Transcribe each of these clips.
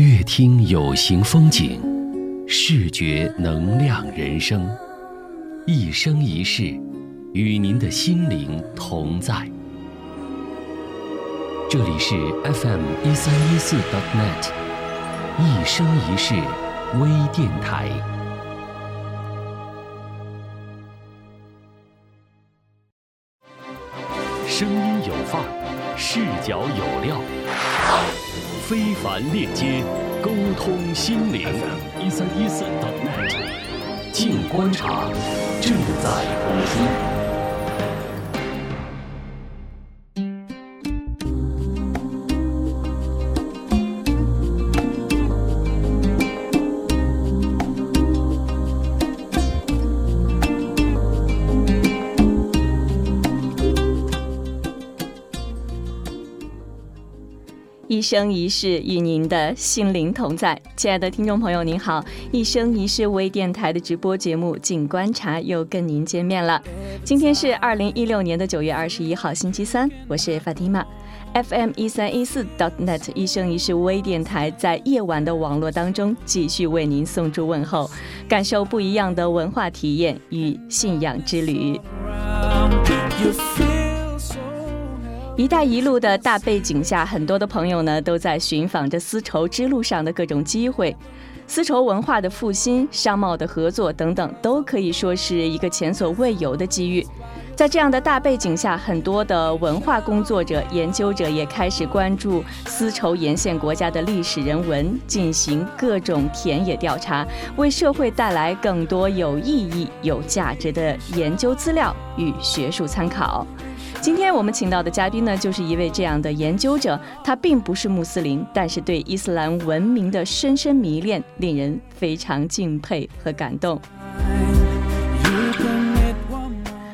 乐听有形风景，视觉能量人生，一生一世，与您的心灵同在。这里是 FM 一三一四 .net，一生一世微电台。声音有范儿，视角有料，非凡链接，沟通心灵。一三一四 .net，静观察，正在播出。一生一世与您的心灵同在，亲爱的听众朋友，您好！一生一世微电台的直播节目《静观察》又跟您见面了。今天是二零一六年的九月二十一号，星期三，我是法蒂玛。FM 一三一四 .dotnet 一生一世微电台在夜晚的网络当中继续为您送出问候，感受不一样的文化体验与信仰之旅。“一带一路”的大背景下，很多的朋友呢都在寻访着丝绸之路上的各种机会，丝绸文化的复兴、商贸的合作等等，都可以说是一个前所未有的机遇。在这样的大背景下，很多的文化工作者、研究者也开始关注丝绸沿线国家的历史人文，进行各种田野调查，为社会带来更多有意义、有价值的研究资料与学术参考。今天我们请到的嘉宾呢，就是一位这样的研究者。他并不是穆斯林，但是对伊斯兰文明的深深迷恋，令人非常敬佩和感动。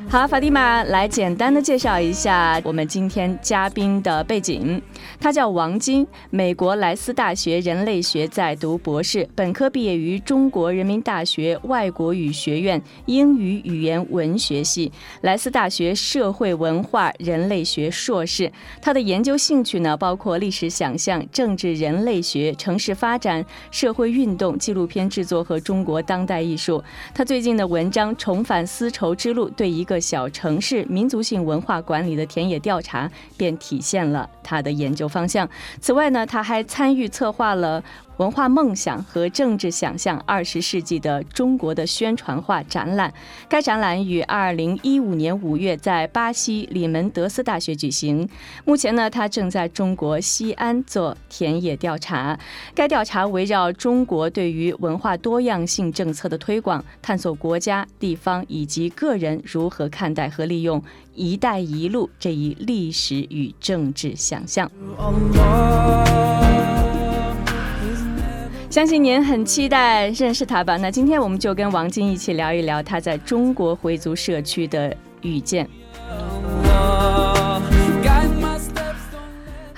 好，法蒂玛来简单的介绍一下我们今天嘉宾的背景。他叫王晶，美国莱斯大学人类学在读博士，本科毕业于中国人民大学外国语学院英语语言文学系，莱斯大学社会文化人类学硕士。他的研究兴趣呢，包括历史想象、政治人类学、城市发展、社会运动、纪录片制作和中国当代艺术。他最近的文章《重返丝绸之路》对一个小城市民族性文化管理的田野调查，便体现了他的研究方向。此外呢，他还参与策划了。文化梦想和政治想象：二十世纪的中国的宣传画展览。该展览于二零一五年五月在巴西里门德斯大学举行。目前呢，他正在中国西安做田野调查。该调查围绕中国对于文化多样性政策的推广，探索国家、地方以及个人如何看待和利用“一带一路”这一历史与政治想象。相信您很期待认识他吧？那今天我们就跟王晶一起聊一聊他在中国回族社区的遇见。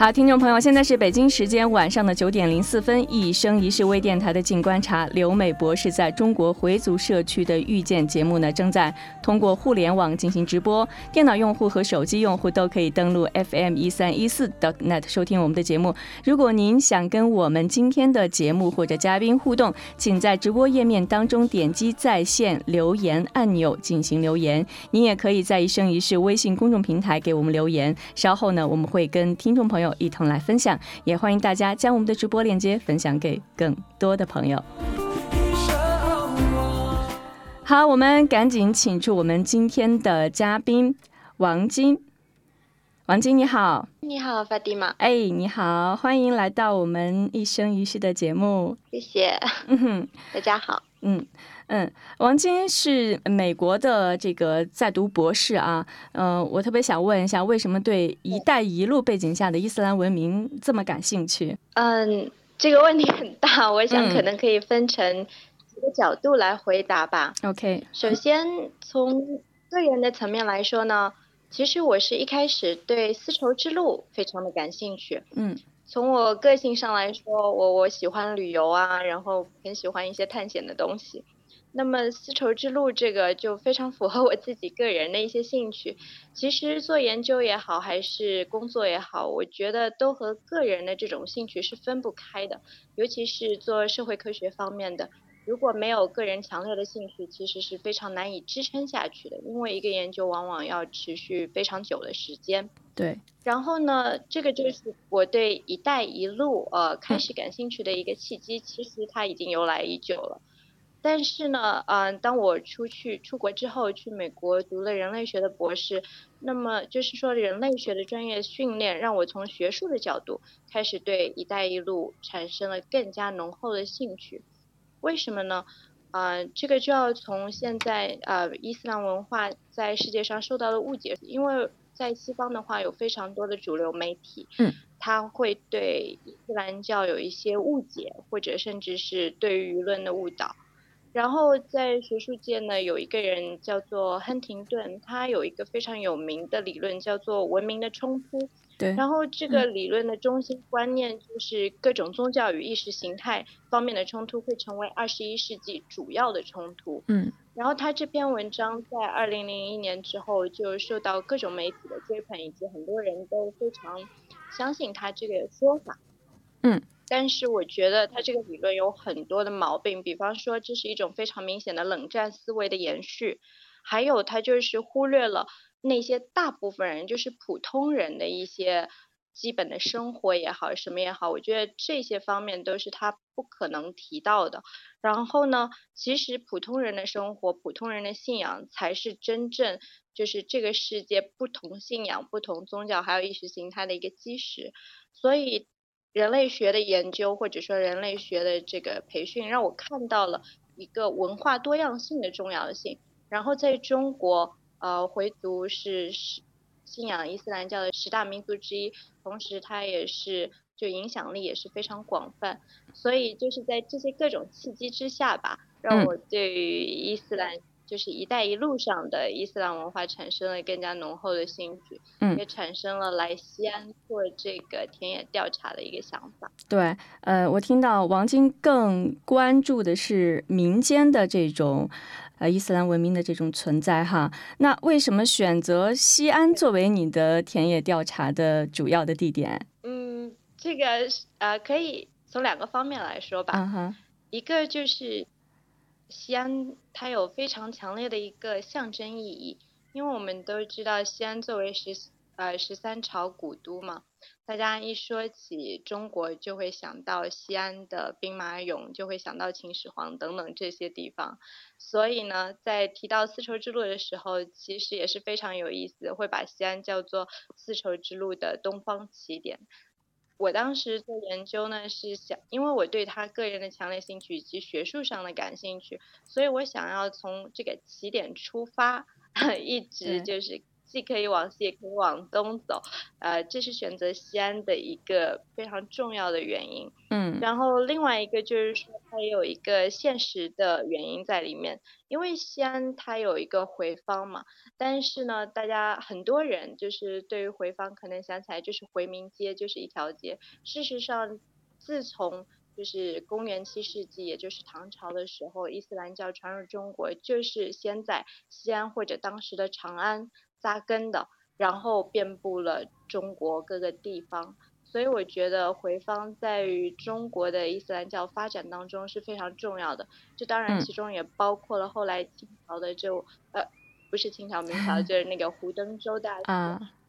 好，听众朋友，现在是北京时间晚上的九点零四分，一生一世微电台的静观察，刘美博士在中国回族社区的遇见节目呢，正在通过互联网进行直播，电脑用户和手机用户都可以登录 FM 一三一四 .net 收听我们的节目。如果您想跟我们今天的节目或者嘉宾互动，请在直播页面当中点击在线留言按钮进行留言。您也可以在一生一世微信公众平台给我们留言，稍后呢，我们会跟听众朋友。一同来分享，也欢迎大家将我们的直播链接分享给更多的朋友。好，我们赶紧请出我们今天的嘉宾王晶。王晶，你好！你好，法蒂玛。哎，你好，欢迎来到我们一生一世的节目。谢谢。嗯哼，大家好。嗯。嗯，王晶是美国的这个在读博士啊，嗯，我特别想问一下，为什么对“一带一路”背景下的伊斯兰文明这么感兴趣？嗯，这个问题很大，我想可能可以分成几个角度来回答吧。OK，首先从个人的层面来说呢，其实我是一开始对丝绸之路非常的感兴趣。嗯，从我个性上来说，我我喜欢旅游啊，然后很喜欢一些探险的东西。那么丝绸之路这个就非常符合我自己个人的一些兴趣。其实做研究也好，还是工作也好，我觉得都和个人的这种兴趣是分不开的。尤其是做社会科学方面的，如果没有个人强烈的兴趣，其实是非常难以支撑下去的。因为一个研究往往要持续非常久的时间。对。然后呢，这个就是我对“一带一路”呃开始感兴趣的一个契机。其实它已经由来已久了。但是呢，嗯，当我出去出国之后，去美国读了人类学的博士，那么就是说人类学的专业训练让我从学术的角度开始对“一带一路”产生了更加浓厚的兴趣。为什么呢？啊，这个就要从现在呃伊斯兰文化在世界上受到的误解，因为在西方的话有非常多的主流媒体，嗯，他会对伊斯兰教有一些误解，或者甚至是对于舆论的误导。然后在学术界呢，有一个人叫做亨廷顿，他有一个非常有名的理论叫做文明的冲突。对。然后这个理论的中心观念就是各种宗教与意识形态方面的冲突会成为二十一世纪主要的冲突。嗯。然后他这篇文章在二零零一年之后就受到各种媒体的追捧，以及很多人都非常相信他这个说法。嗯。但是我觉得他这个理论有很多的毛病，比方说这是一种非常明显的冷战思维的延续，还有他就是忽略了那些大部分人就是普通人的一些基本的生活也好，什么也好，我觉得这些方面都是他不可能提到的。然后呢，其实普通人的生活、普通人的信仰才是真正就是这个世界不同信仰、不同宗教还有意识形态的一个基石，所以。人类学的研究或者说人类学的这个培训，让我看到了一个文化多样性的重要性。然后在中国，呃，回族是信仰伊斯兰教的十大民族之一，同时它也是就影响力也是非常广泛。所以就是在这些各种契机之下吧，让我对于伊斯兰。就是“一带一路”上的伊斯兰文化产生了更加浓厚的兴趣，嗯，也产生了来西安做这个田野调查的一个想法。对，呃，我听到王晶更关注的是民间的这种，呃，伊斯兰文明的这种存在哈。那为什么选择西安作为你的田野调查的主要的地点？嗯，这个呃，可以从两个方面来说吧。嗯哼，一个就是。西安它有非常强烈的一个象征意义，因为我们都知道西安作为十呃十三朝古都嘛，大家一说起中国就会想到西安的兵马俑，就会想到秦始皇等等这些地方，所以呢，在提到丝绸之路的时候，其实也是非常有意思，会把西安叫做丝绸之路的东方起点。我当时做研究呢，是想，因为我对他个人的强烈兴趣以及学术上的感兴趣，所以我想要从这个起点出发，一直就是。既可以往西，也可以往东走，呃，这是选择西安的一个非常重要的原因。嗯，然后另外一个就是说，它有一个现实的原因在里面，因为西安它有一个回坊嘛，但是呢，大家很多人就是对于回坊可能想起来就是回民街，就是一条街。事实上，自从就是公元七世纪，也就是唐朝的时候，伊斯兰教传入中国，就是先在西安或者当时的长安。扎根的，然后遍布了中国各个地方，所以我觉得回坊在于中国的伊斯兰教发展当中是非常重要的。这当然其中也包括了后来清朝的就呃不是清朝明朝 就是那个胡登州大学，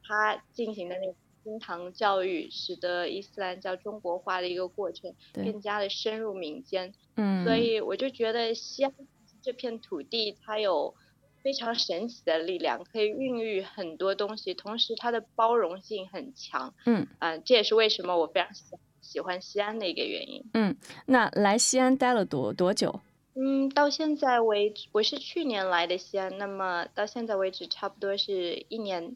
他进行的那个经堂教育，使得伊斯兰教中国化的一个过程更加的深入民间。嗯，所以我就觉得西安这片土地它有。非常神奇的力量，可以孕育很多东西，同时它的包容性很强。嗯，啊，这也是为什么我非常喜喜欢西安的一个原因。嗯，那来西安待了多多久？嗯，到现在为止，我是去年来的西安，那么到现在为止，差不多是一年。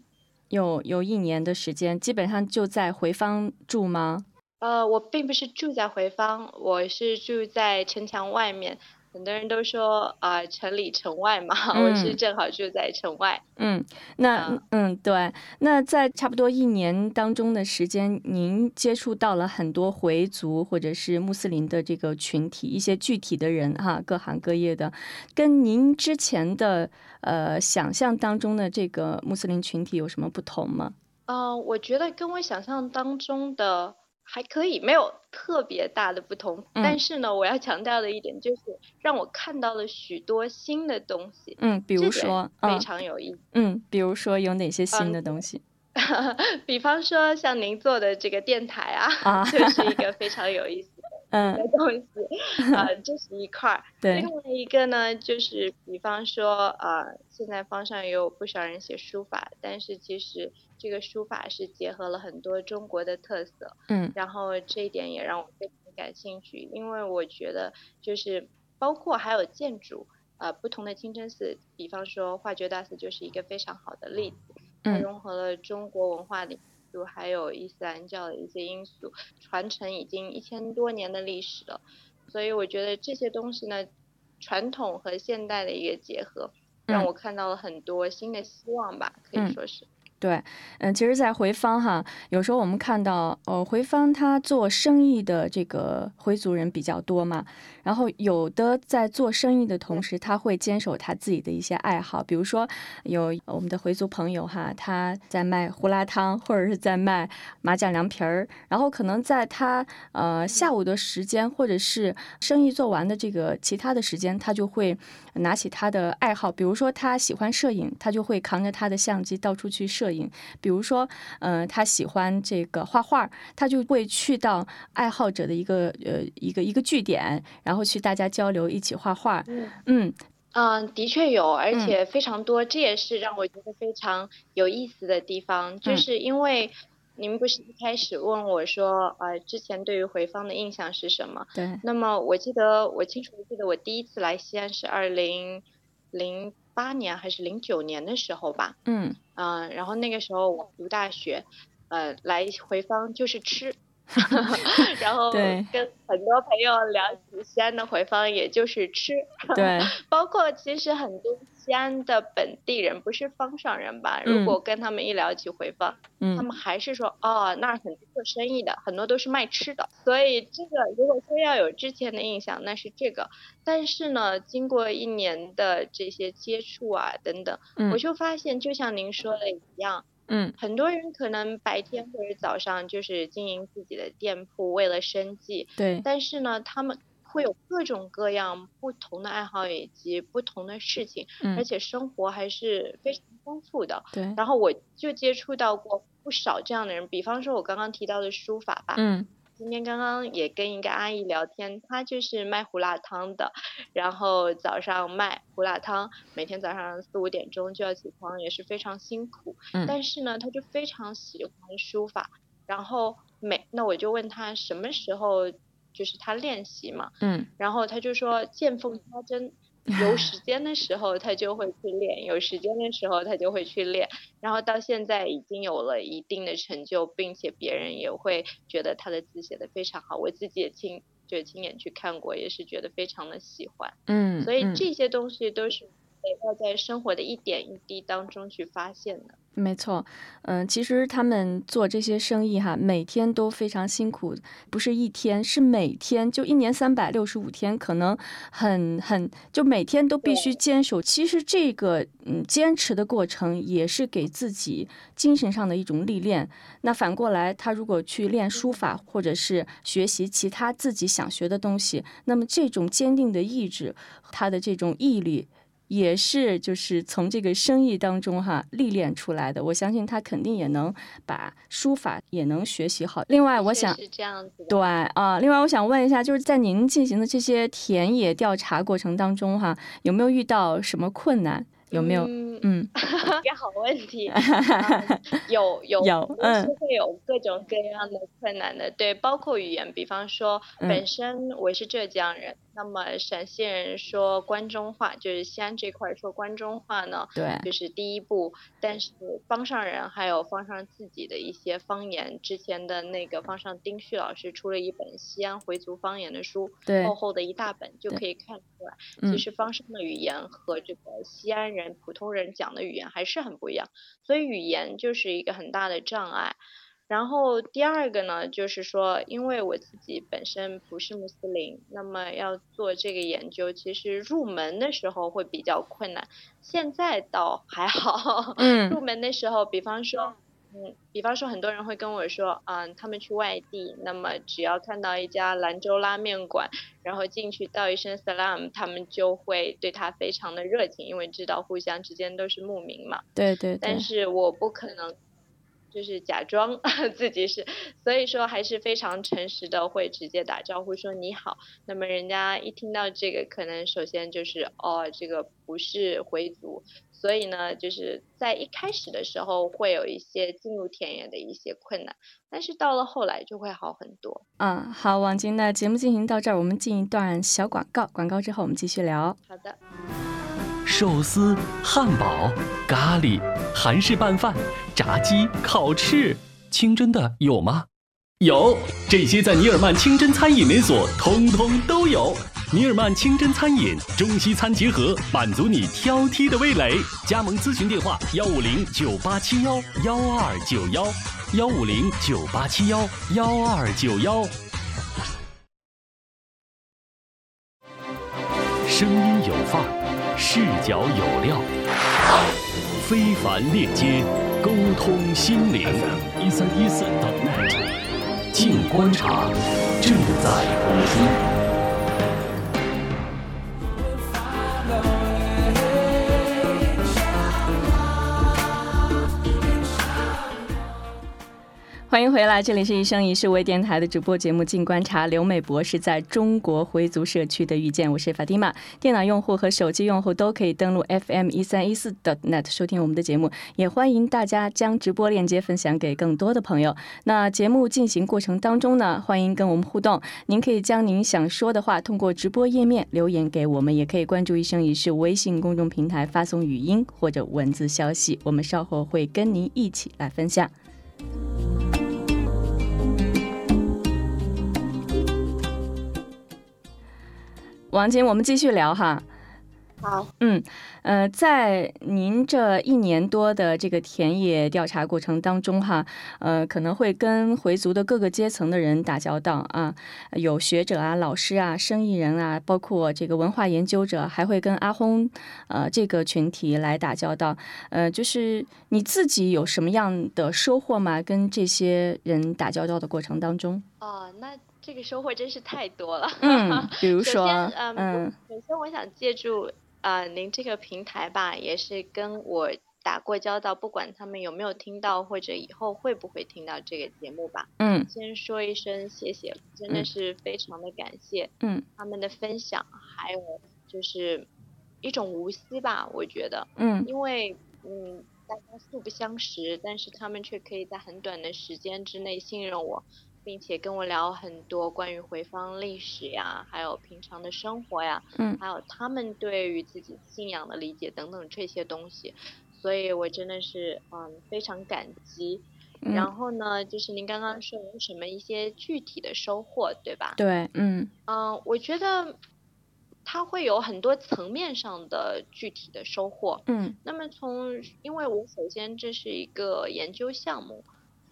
有有一年的时间，基本上就在回坊住吗？呃，我并不是住在回坊，我是住在城墙外面。很多人都说啊，城里城外嘛，我是正好住在城外。嗯，那嗯对，那在差不多一年当中的时间，您接触到了很多回族或者是穆斯林的这个群体，一些具体的人哈，各行各业的，跟您之前的呃想象当中的这个穆斯林群体有什么不同吗？嗯，我觉得跟我想象当中的。还可以，没有特别大的不同。但是呢，我要强调的一点就是，让我看到了许多新的东西。嗯，比如说，非常有意思。嗯，比如说有哪些新的东西？比方说，像您做的这个电台啊，就是一个非常有意思。嗯，的东西啊，这是一块儿。对，另外一个呢，就是比方说呃，现在方上也有不少人写书法，但是其实这个书法是结合了很多中国的特色。嗯，然后这一点也让我非常感兴趣，因为我觉得就是包括还有建筑呃，不同的清真寺，比方说化觉大寺就是一个非常好的例子，它融合了中国文化里。还有伊斯兰教的一些因素，传承已经一千多年的历史了，所以我觉得这些东西呢，传统和现代的一个结合，让我看到了很多新的希望吧，可以说是。对，嗯，其实，在回坊哈，有时候我们看到，呃，回坊他做生意的这个回族人比较多嘛，然后有的在做生意的同时，他会坚守他自己的一些爱好，比如说有我们的回族朋友哈，他在卖胡辣汤或者是在卖麻酱凉皮儿，然后可能在他呃下午的时间或者是生意做完的这个其他的时间，他就会拿起他的爱好，比如说他喜欢摄影，他就会扛着他的相机到处去摄。比如说，嗯，他喜欢这个画画，他就会去到爱好者的一个呃一个一个据点，然后去大家交流，一起画画。嗯嗯，的确有，而且非常多，这也是让我觉得非常有意思的地方，就是因为您不是一开始问我说，呃，之前对于回放的印象是什么？对。那么我记得我清楚的记得我第一次来西安是二零零。八年还是零九年的时候吧，嗯，嗯，然后那个时候我读大学，呃，来回方就是吃。然后跟很多朋友聊起西安的回坊，也就是吃。对，包括其实很多西安的本地人，不是方上人吧？如果跟他们一聊起回坊，他们还是说哦，那儿很多做生意的，很多都是卖吃的。所以这个如果说要有之前的印象，那是这个。但是呢，经过一年的这些接触啊等等，我就发现，就像您说的一样。嗯，很多人可能白天或者早上就是经营自己的店铺，为了生计。对。但是呢，他们会有各种各样不同的爱好以及不同的事情，而且生活还是非常丰富的。对。然后我就接触到过不少这样的人，比方说我刚刚提到的书法吧。嗯。今天刚刚也跟一个阿姨聊天，她就是卖胡辣汤的，然后早上卖胡辣汤，每天早上四五点钟就要起床，也是非常辛苦。嗯。但是呢，她就非常喜欢书法，然后每那我就问她什么时候就是她练习嘛。嗯。然后她就说见缝插针。有时间的时候他就会去练，有时间的时候他就会去练，然后到现在已经有了一定的成就，并且别人也会觉得他的字写的非常好，我自己也亲就亲眼去看过，也是觉得非常的喜欢。嗯，所以这些东西都是要在生活的一点一滴当中去发现的。没错，嗯，其实他们做这些生意哈，每天都非常辛苦，不是一天，是每天，就一年三百六十五天，可能很很，就每天都必须坚守。其实这个嗯坚持的过程，也是给自己精神上的一种历练。那反过来，他如果去练书法，或者是学习其他自己想学的东西，那么这种坚定的意志，他的这种毅力。也是，就是从这个生意当中哈历练出来的。我相信他肯定也能把书法也能学习好。另外，我想是这样子。对啊，另外我想问一下，就是在您进行的这些田野调查过程当中哈，有没有遇到什么困难？有没有？嗯，嗯，一个好问题。有 有有，嗯，会有各种各样的困难的，对，包括语言，比方说本身我是浙江人。那么陕西人说关中话，就是西安这块说关中话呢，对，就是第一步。但是方上人还有方上自己的一些方言，之前的那个方上丁旭老师出了一本西安回族方言的书，对，厚厚的一大本，就可以看出来，其实方上的语言和这个西安人普通人讲的语言还是很不一样，所以语言就是一个很大的障碍。然后第二个呢，就是说，因为我自己本身不是穆斯林，那么要做这个研究，其实入门的时候会比较困难。现在倒还好，嗯，入门的时候，比方说，嗯，比方说很多人会跟我说，嗯，他们去外地，那么只要看到一家兰州拉面馆，然后进去道一声 salam，他们就会对他非常的热情，因为知道互相之间都是牧民嘛。对对。但是我不可能。就是假装 自己是，所以说还是非常诚实的，会直接打招呼说你好。那么人家一听到这个，可能首先就是哦，这个不是回族，所以呢，就是在一开始的时候会有一些进入田野的一些困难，但是到了后来就会好很多。嗯，好，王晶，那节目进行到这儿，我们进一段小广告，广告之后我们继续聊。好的。寿司、汉堡、咖喱、韩式拌饭、炸鸡、烤翅，清真的有吗？有，这些在尼尔曼清真餐饮连锁通通都有。尼尔曼清真餐饮，中西餐结合，满足你挑剔的味蕾。加盟咨询电话：幺五零九八七幺幺二九幺，幺五零九八七幺幺二九幺。声音有范儿。视角有料，非凡链接，沟通心灵。一三一四 .net，静观察正在播出。欢迎回来，这里是一生一世微电台的主播节目《静观察》，刘美博士在中国回族社区的遇见，我是法蒂玛。电脑用户和手机用户都可以登录 FM 一三一四 .net 收听我们的节目，也欢迎大家将直播链接分享给更多的朋友。那节目进行过程当中呢，欢迎跟我们互动，您可以将您想说的话通过直播页面留言给我们，也可以关注一生一世微信公众平台发送语音或者文字消息，我们稍后会跟您一起来分享。王晶，我们继续聊哈。好，嗯，呃，在您这一年多的这个田野调查过程当中哈，呃，可能会跟回族的各个阶层的人打交道啊，有学者啊、老师啊、生意人啊，包括这个文化研究者，还会跟阿訇呃这个群体来打交道。呃，就是你自己有什么样的收获吗？跟这些人打交道的过程当中？哦，那。这个收获真是太多了。嗯，比如 说，嗯，首先我想借助啊您这个平台吧，也是跟我打过交道，不管他们有没有听到，或者以后会不会听到这个节目吧。嗯，先说一声谢谢，真的是非常的感谢。嗯，他们的分享，还有就是一种无私吧，我觉得。嗯，因为嗯大家素不相识，但是他们却可以在很短的时间之内信任我。并且跟我聊很多关于回坊历史呀，还有平常的生活呀，嗯，还有他们对于自己信仰的理解等等这些东西，所以我真的是嗯非常感激。然后呢，就是您刚刚说有什么一些具体的收获，对吧？对，嗯嗯，我觉得它会有很多层面上的具体的收获。嗯，那么从因为我首先这是一个研究项目。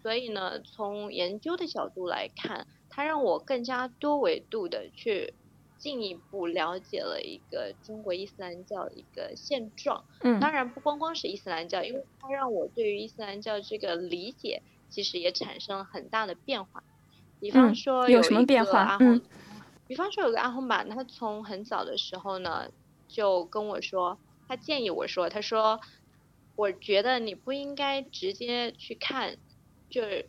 所以呢，从研究的角度来看，它让我更加多维度的去进一步了解了一个中国伊斯兰教的一个现状。嗯，当然不光光是伊斯兰教，因为它让我对于伊斯兰教这个理解其实也产生了很大的变化。比方说有什么变化？嗯，比方说有个阿訇吧，他从很早的时候呢就跟我说，他建议我说，他说，我觉得你不应该直接去看。就是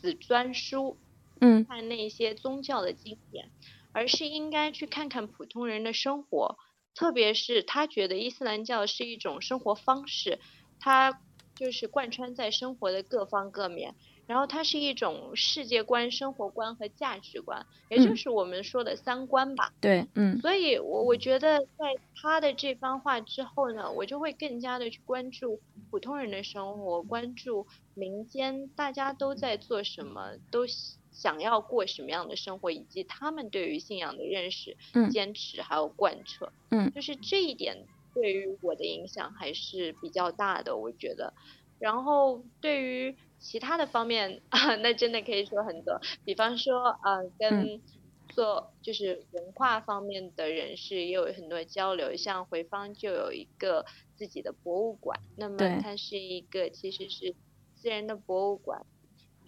死专书，嗯，看那些宗教的经典，而是应该去看看普通人的生活，特别是他觉得伊斯兰教是一种生活方式，它就是贯穿在生活的各方各面。然后它是一种世界观、生活观和价值观，也就是我们说的三观吧。对，嗯。所以，我我觉得在他的这番话之后呢，我就会更加的去关注普通人的生活，关注民间大家都在做什么，都想要过什么样的生活，以及他们对于信仰的认识、坚持还有贯彻。嗯。就是这一点对于我的影响还是比较大的，我觉得。然后对于其他的方面啊，那真的可以说很多。比方说，呃，跟做就是文化方面的人士也有很多交流。像回坊就有一个自己的博物馆，那么它是一个其实是私人的博物馆。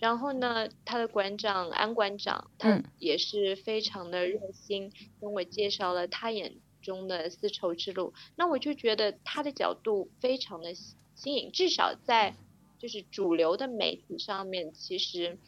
然后呢，他的馆长安馆长，他也是非常的热心，跟我介绍了他眼中的丝绸之路。那我就觉得他的角度非常的。新颖，至少在就是主流的媒体上面，其实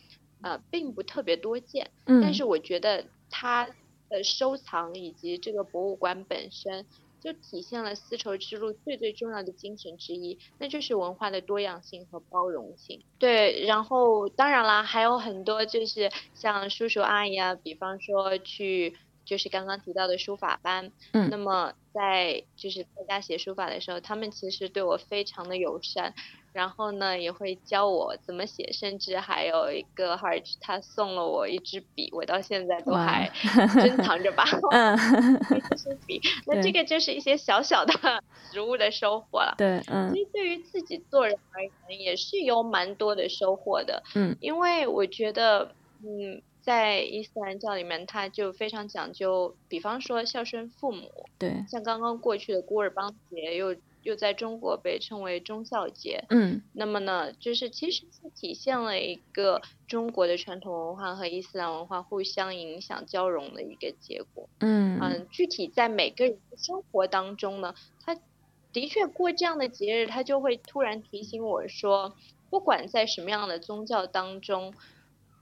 呃并不特别多见。嗯。但是我觉得它的收藏以及这个博物馆本身，就体现了丝绸之路最最重要的精神之一，那就是文化的多样性和包容性。对，然后当然啦，还有很多就是像叔叔阿姨啊，比方说去。就是刚刚提到的书法班，嗯，那么在就是在家写书法的时候，他们其实对我非常的友善，然后呢也会教我怎么写，甚至还有一个 heart，他送了我一支笔，我到现在都还 珍藏着吧，嗯 一支笔，那这个就是一些小小的食物的收获了，对，嗯，所以对于自己做人而言，也是有蛮多的收获的，嗯，因为我觉得，嗯。在伊斯兰教里面，他就非常讲究，比方说孝顺父母。对。像刚刚过去的古尔邦节，又又在中国被称为忠孝节。嗯。那么呢，就是其实是体现了一个中国的传统文化和伊斯兰文化互相影响交融的一个结果。嗯。嗯，具体在每个人的生活当中呢，他的确过这样的节日，他就会突然提醒我说，不管在什么样的宗教当中。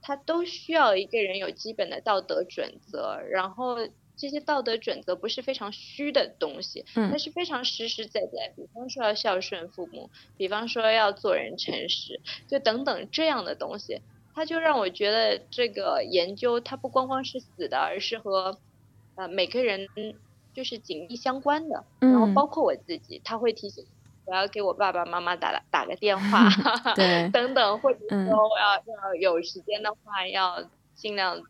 他都需要一个人有基本的道德准则，然后这些道德准则不是非常虚的东西，它是非常实实在在。比方说要孝顺父母，比方说要做人诚实，就等等这样的东西，它就让我觉得这个研究它不光光是死的，而是和呃每个人就是紧密相关的，然后包括我自己，他会提醒。我要给我爸爸妈妈打打个电话，对，等等，或者说我要要有时间的话，要尽量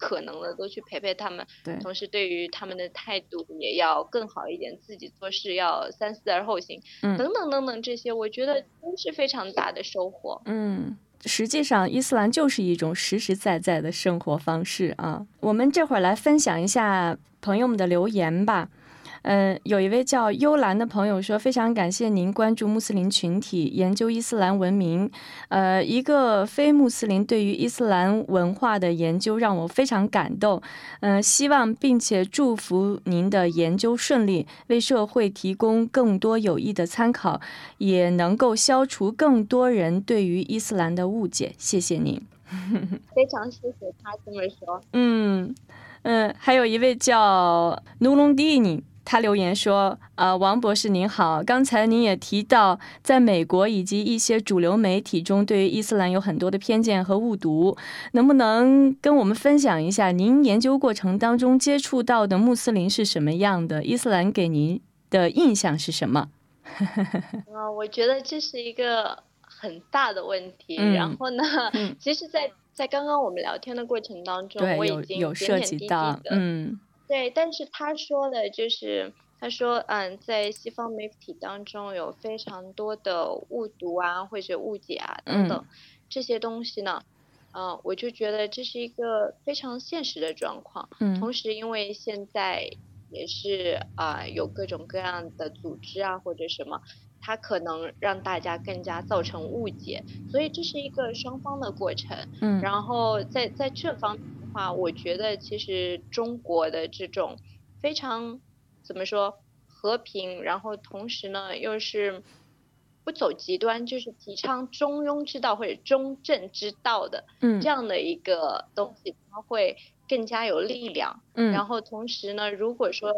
可能的都去陪陪他们。对，同时对于他们的态度也要更好一点，自己做事要三思而后行。嗯，等等等等，这些我觉得都是非常大的收获。嗯，实际上伊斯兰就是一种实实在在的生活方式啊。我们这会儿来分享一下朋友们的留言吧。嗯，有一位叫幽兰的朋友说，非常感谢您关注穆斯林群体，研究伊斯兰文明。呃，一个非穆斯林对于伊斯兰文化的研究让我非常感动。嗯，希望并且祝福您的研究顺利，为社会提供更多有益的参考，也能够消除更多人对于伊斯兰的误解。谢谢您。非常谢谢他这么说。嗯嗯，还有一位叫努隆蒂尼。他留言说：“呃，王博士您好，刚才您也提到，在美国以及一些主流媒体中，对于伊斯兰有很多的偏见和误读，能不能跟我们分享一下您研究过程当中接触到的穆斯林是什么样的？伊斯兰给您的印象是什么？” 啊，我觉得这是一个很大的问题。然后呢，其实，在在刚刚我们聊天的过程当中，我已经有涉及到，嗯。对，但是他说的，就是他说，嗯，在西方媒体当中有非常多的误读啊，或者误解啊等等这些东西呢，嗯，我就觉得这是一个非常现实的状况。嗯。同时，因为现在也是啊，有各种各样的组织啊或者什么，它可能让大家更加造成误解，所以这是一个双方的过程。嗯。然后在在这方。话，我觉得其实中国的这种非常怎么说和平，然后同时呢又是不走极端，就是提倡中庸之道或者中正之道的这样的一个东西，它会更加有力量。嗯，然后同时呢，如果说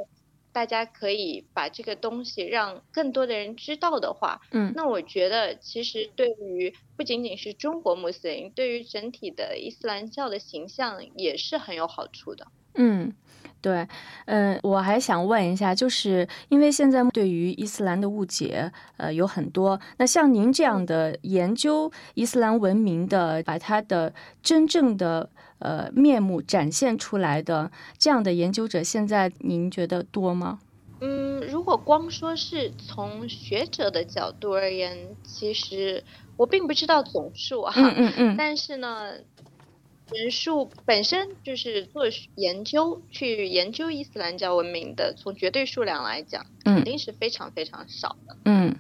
大家可以把这个东西让更多的人知道的话，嗯，那我觉得其实对于不仅仅是中国穆斯林，对于整体的伊斯兰教的形象也是很有好处的。嗯，对，嗯，我还想问一下，就是因为现在对于伊斯兰的误解，呃，有很多。那像您这样的研究伊斯兰文明的，把它的真正的呃面目展现出来的这样的研究者，现在您觉得多吗？嗯，如果光说是从学者的角度而言，其实我并不知道总数啊。嗯嗯嗯。但是呢。人数本身就是做研究去研究伊斯兰教文明的，从绝对数量来讲，肯定是非常非常少的。嗯，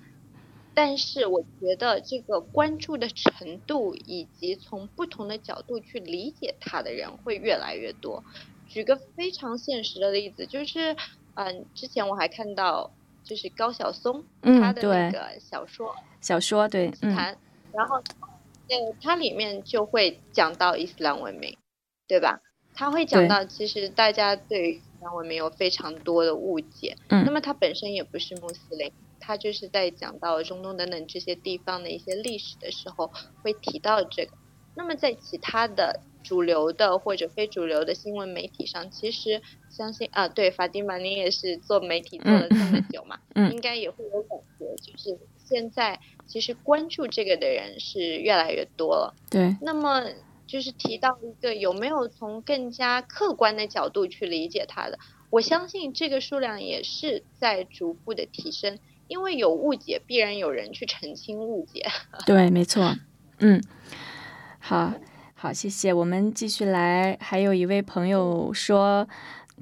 但是我觉得这个关注的程度以及从不同的角度去理解它的人会越来越多。举个非常现实的例子，就是嗯，之前我还看到就是高晓松他的那个小说，小说对，嗯，然后。对，它里面就会讲到伊斯兰文明，对吧？他会讲到，其实大家对于伊斯兰文明有非常多的误解。嗯。那么他本身也不是穆斯林，他就是在讲到中东等等这些地方的一些历史的时候，会提到这个。那么在其他的主流的或者非主流的新闻媒体上，其实相信啊，对，法蒂玛，你也是做媒体做了这么久嘛，嗯，应该也会有感觉，就是现在。其实关注这个的人是越来越多了。对。那么就是提到一个有没有从更加客观的角度去理解它的？我相信这个数量也是在逐步的提升，因为有误解，必然有人去澄清误解。对，没错。嗯，好，好，谢谢。我们继续来，还有一位朋友说。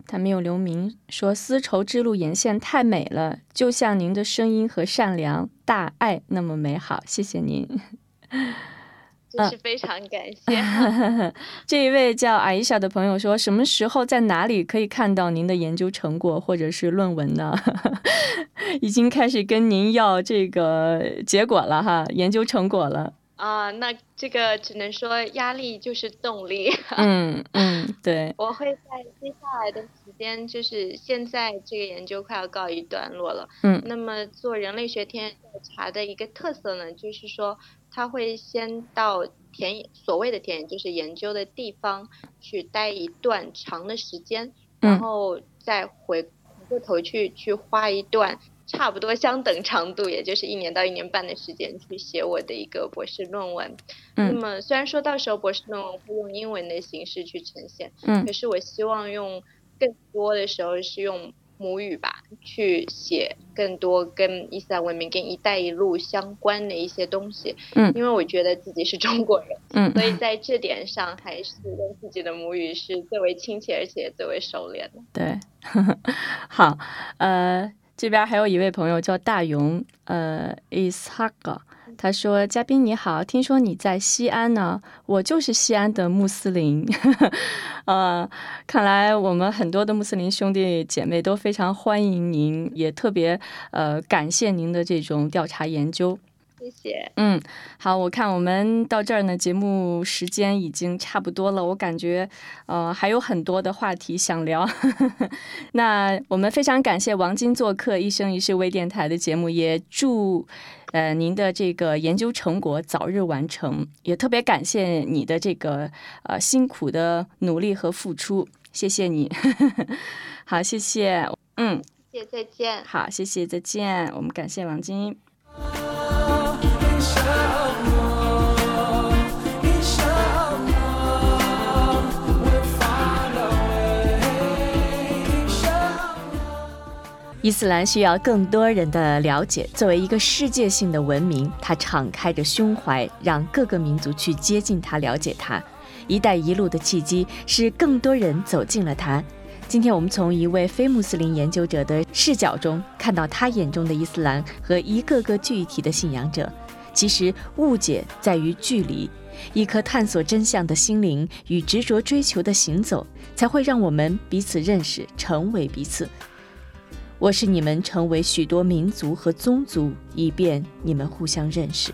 他没有留名，说丝绸之路沿线太美了，就像您的声音和善良、大爱那么美好。谢谢您，真是非常感谢。这一位叫阿伊莎的朋友说，什么时候在哪里可以看到您的研究成果或者是论文呢？已经开始跟您要这个结果了哈，研究成果了。啊，那这个只能说压力就是动力。嗯嗯，对。我会在接下来的时间，就是现在这个研究快要告一段落了。嗯。那么做人类学田野调查的一个特色呢，就是说他会先到田野，所谓的田野就是研究的地方去待一段长的时间，然后再回回过头去去花一段。差不多相等长度，也就是一年到一年半的时间去写我的一个博士论文。那么虽然说到时候博士论文会用英文的形式去呈现，嗯，可是我希望用更多的时候是用母语吧，去写更多跟伊斯兰文明、跟“一带一路”相关的一些东西。嗯，因为我觉得自己是中国人，嗯，所以在这点上还是用自己的母语是最为亲切，而且最为熟练的。对，好，呃。这边还有一位朋友叫大勇，呃，Ishaq，他说：“嘉宾你好，听说你在西安呢，我就是西安的穆斯林，呃，看来我们很多的穆斯林兄弟姐妹都非常欢迎您，也特别呃感谢您的这种调查研究。”谢谢。嗯，好，我看我们到这儿呢，节目时间已经差不多了。我感觉，呃，还有很多的话题想聊。那我们非常感谢王晶做客《一生一世》微电台的节目，也祝呃您的这个研究成果早日完成。也特别感谢你的这个呃辛苦的努力和付出，谢谢你。好，谢谢。嗯，谢谢，再见。好，谢谢，再见。我们感谢王晶。伊斯兰需要更多人的了解。作为一个世界性的文明，它敞开着胸怀，让各个民族去接近它、了解它。“一带一路”的契机是更多人走进了它。今天我们从一位非穆斯林研究者的视角中，看到他眼中的伊斯兰和一个个具体的信仰者。其实误解在于距离，一颗探索真相的心灵与执着追求的行走，才会让我们彼此认识，成为彼此。我是你们成为许多民族和宗族，以便你们互相认识。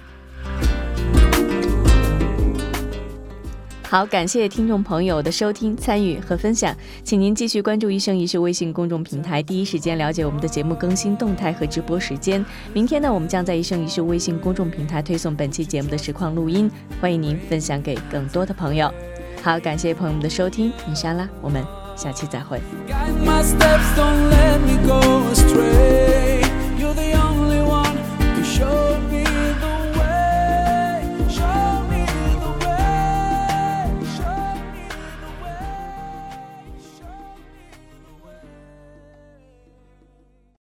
好，感谢听众朋友的收听、参与和分享，请您继续关注“一生一世”微信公众平台，第一时间了解我们的节目更新动态和直播时间。明天呢，我们将在“一生一世”微信公众平台推送本期节目的实况录音，欢迎您分享给更多的朋友。好，感谢朋友们的收听，伊莎拉，我们下期再会。